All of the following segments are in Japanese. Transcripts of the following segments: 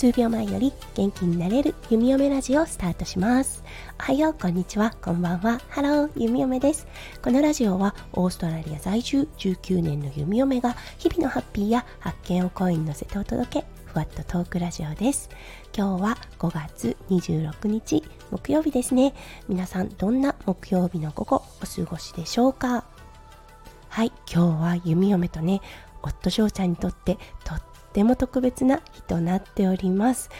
数秒前より元気になれる弓嫁ラジオをスタートします。おはようこんにちは。こんばんは。ハロー弓嫁です。このラジオはオーストラリア在住19年の弓嫁が日々のハッピーや発見を声に乗せてお届けふわっとトークラジオです。今日は5月26日木曜日ですね。皆さんどんな木曜日の午後お過ごしでしょうか？はい今日は弓嫁とね夫翔ちゃんにとってとっても特別な日となっております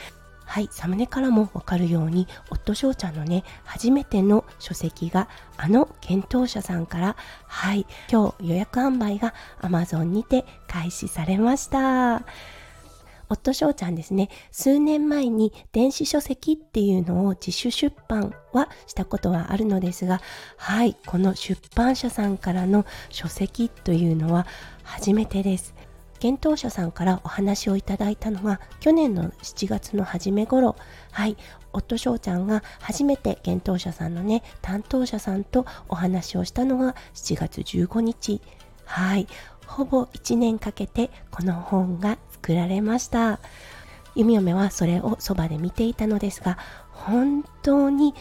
はい、サムネからもわかるように、夫翔ちゃんのね、初めての書籍が、あの検討者さんから、はい、今日予約販売が Amazon にて開始されました。夫翔ちゃんですね、数年前に電子書籍っていうのを自主出版はしたことはあるのですが、はい、この出版社さんからの書籍というのは初めてです。検討者さんからお話をいただいたのは去年の7月の初め頃。はい。夫翔ちゃんが初めて検討者さんのね担当者さんとお話をしたのが7月15日。はい。ほぼ1年かけてこの本が作られました。弓嫁はそれをそばで見ていたのですが本当に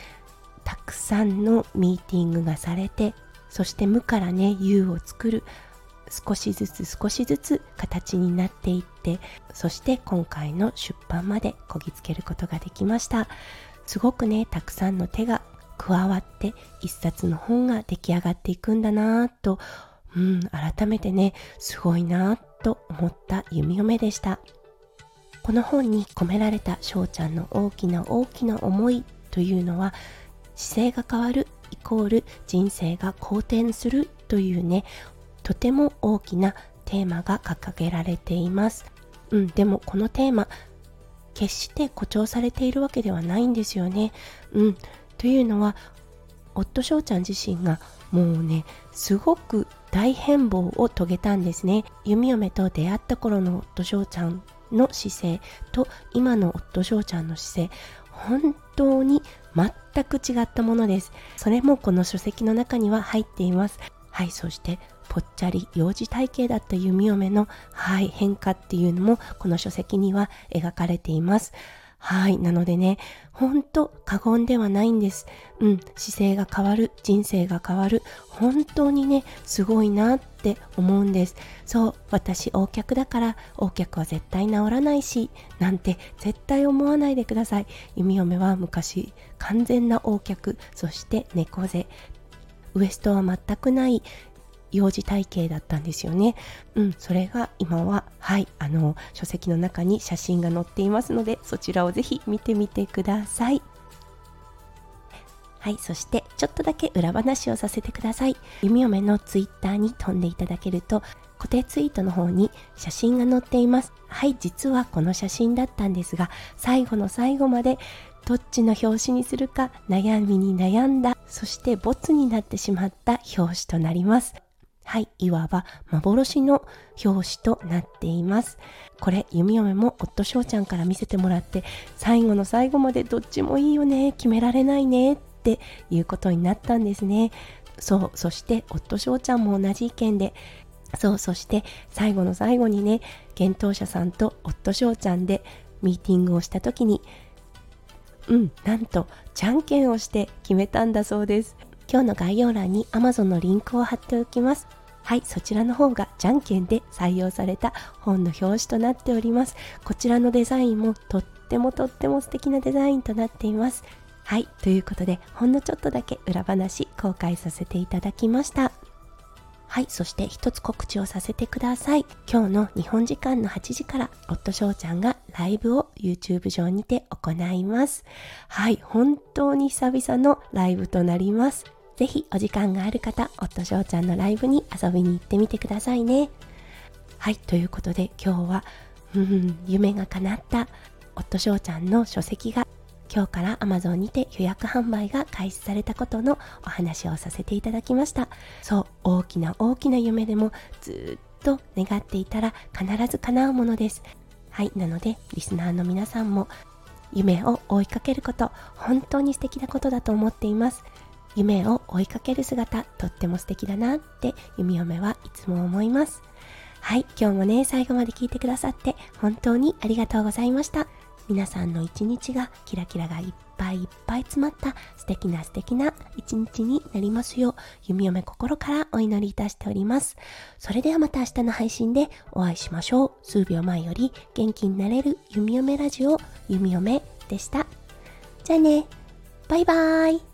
たくさんのミーティングがされてそして無からね U を作る少しずつ少しずつ形になっていってそして今回の出版までこぎつけることができました。すごくねたくさんの手が加わって一冊の本が出来上がっていくんだなぁと、うん、改めてねすごいなぁと思った弓嫁でした。この本に込められた翔ちゃんの大きな大きな思いというのは姿勢が変わるイコール人生が好転するというねとても大きなテーマが掲げられています。うん、でもこのテーマ、決して誇張されているわけではないんですよね。うん、というのは、夫翔ちゃん自身がもうね、すごく大変貌を遂げたんですね。弓嫁と出会った頃の夫翔ちゃんの姿勢と今の夫翔ちゃんの姿勢、本当に全く違ったものです。それもこの書籍の中には入っています。はい、そしてぽっちゃり幼児体型だった弓嫁の、はい、変化っていうのもこの書籍には描かれています。はい。なのでね、ほんと過言ではないんです。うん。姿勢が変わる。人生が変わる。本当にね、すごいなって思うんです。そう。私、横脚だから、横脚は絶対治らないし、なんて絶対思わないでください。弓嫁は昔、完全な横脚、そして猫背。ウエストは全くない幼児体型だったんですよね。うん、それが今は、はい、あの、書籍の中に写真が載っていますので、そちらをぜひ見てみてください。はい、そしてちょっとだけ裏話をさせてください。弓嫁のツイッターに飛んでいただけると、固定ツイートの方に写真が載っています。はい、実はこの写真だったんですが、最後の最後までどっちの表紙にするか悩みに悩んだ、そしてボツになってしまった表紙となります。はい、いわば幻の表紙となっています。これ、弓嫁も夫翔ちゃんから見せてもらって、最後の最後までどっちもいいよね、決められないねっていうことになったんですね。そう、そして夫翔ちゃんも同じ意見で、そう、そして最後の最後にね、検討者さんと夫翔ちゃんでミーティングをした時に、うん、なんと、じゃんけんをして決めたんだそうです。今日の概要欄に Amazon のリンクを貼っておきます。はい、そちらの方がじゃんけんで採用された本の表紙となっております。こちらのデザインもとってもとっても素敵なデザインとなっています。はい、ということでほんのちょっとだけ裏話公開させていただきました。はい、そして一つ告知をさせてください。今日の日本時間の8時から、夫翔ちゃんがライブを YouTube 上にて行います。はい、本当に久々のライブとなります。ぜひお時間がある方、夫翔ちゃんのライブに遊びに行ってみてくださいね。はい、ということで今日は、うん、夢が叶った夫翔ちゃんの書籍が今日から Amazon にて予約販売が開始されたことのお話をさせていただきました。そう、大きな大きな夢でもずっと願っていたら必ず叶うものです。はい、なのでリスナーの皆さんも夢を追いかけること、本当に素敵なことだと思っています。夢を追いかける姿とっても素敵だなって弓嫁はいつも思います。はい今日もね最後まで聞いてくださって本当にありがとうございました。皆さんの一日がキラキラがいっぱいいっぱい詰まった素敵な素敵な一日になりますよう、弓嫁心からお祈りいたしております。それではまた明日の配信でお会いしましょう。数秒前より元気になれる弓嫁ラジオ、弓嫁でした。じゃあね、バイバーイ。